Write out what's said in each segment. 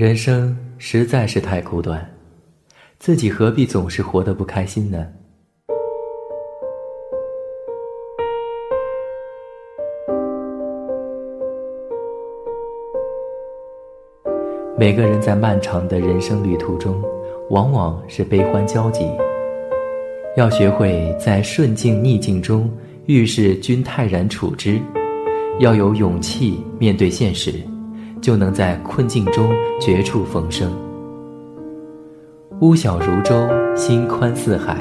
人生实在是太苦短，自己何必总是活得不开心呢？每个人在漫长的人生旅途中，往往是悲欢交集。要学会在顺境逆境中遇事均泰然处之，要有勇气面对现实。就能在困境中绝处逢生。屋小如舟，心宽似海，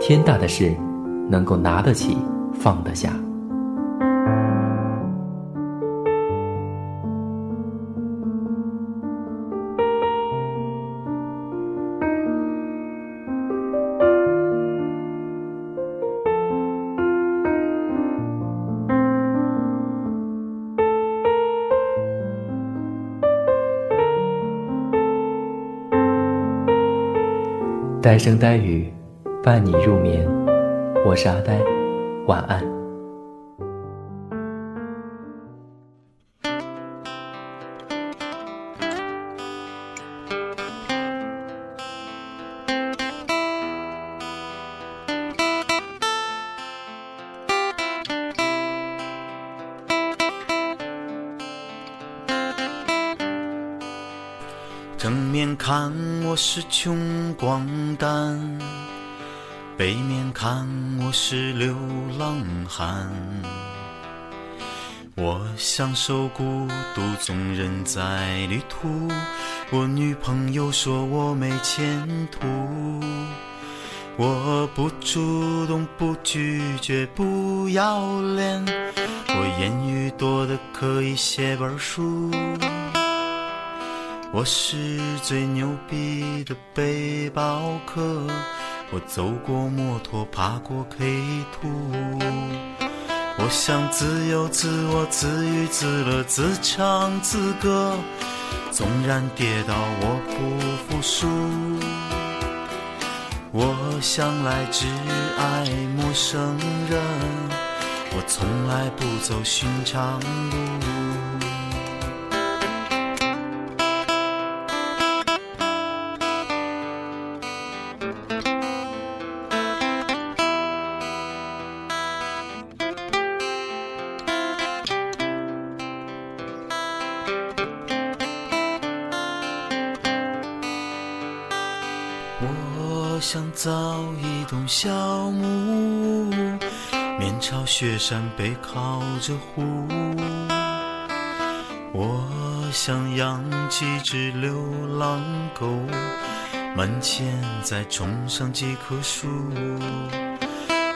天大的事，能够拿得起，放得下。呆声呆语，伴你入眠。我是阿呆，晚安。正面看我是穷光蛋，背面看我是流浪汉。我享受孤独，纵人在旅途。我女朋友说我没前途。我不主动，不拒绝，不要脸。我言语多的可以写本书。我是最牛逼的背包客，我走过摩托，爬过 K 土。我想自由自我，自娱自乐，自唱自歌。纵然跌倒，我不服输。我向来只爱陌生人，我从来不走寻常路。我想造一栋小木屋，面朝雪山，背靠着湖。我想养几只流浪狗，门前再种上几棵树。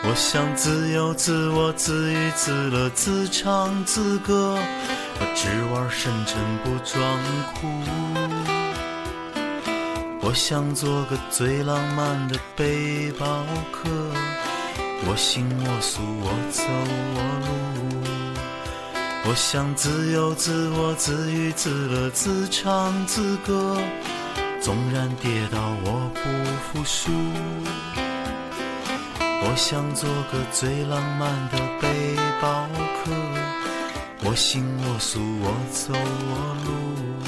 我想自由自我，自娱自乐，自唱自歌。我只玩深沉，不装酷。我想做个最浪漫的背包客，我行我素，我走我路。我想自由自我，自娱自乐，自唱自歌。纵然跌倒，我不服输。我想做个最浪漫的背包客，我行我素，我走我路。